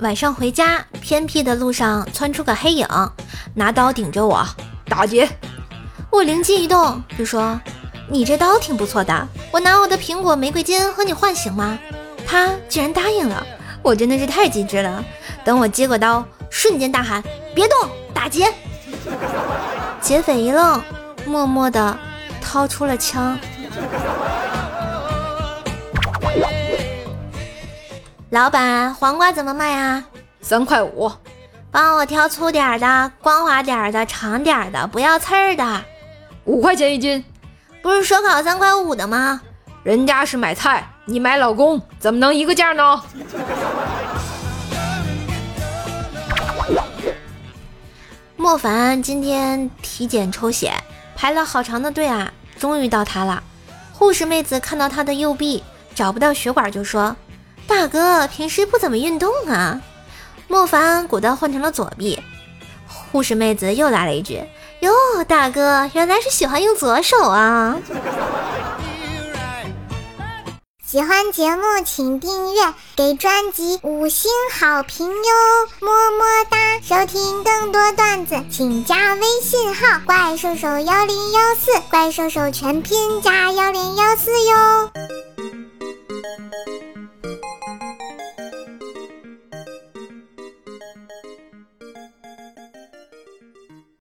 晚上回家，偏僻的路上窜出个黑影，拿刀顶着我，打劫。我灵机一动，就说：“你这刀挺不错的，我拿我的苹果玫瑰金和你换行吗？”他竟然答应了，我真的是太机智了。等我接过刀，瞬间大喊：“别动，打劫！”劫匪一愣，默默地掏出了枪。老板，黄瓜怎么卖啊？三块五。帮我挑粗点的、光滑点的、长点的，不要刺儿的。五块钱一斤，不是说好三块五的吗？人家是买菜，你买老公，怎么能一个价呢？莫凡今天体检抽血，排了好长的队啊，终于到他了。护士妹子看到他的右臂找不到血管，就说：“大哥平时不怎么运动啊。”莫凡果断换成了左臂。护士妹子又来了一句。哟，大哥，原来是喜欢用左手啊！喜欢节目请订阅，给专辑五星好评哟，么么哒！收听更多段子，请加微信号“怪兽手幺零幺四”，怪兽手全拼加幺零幺四哟。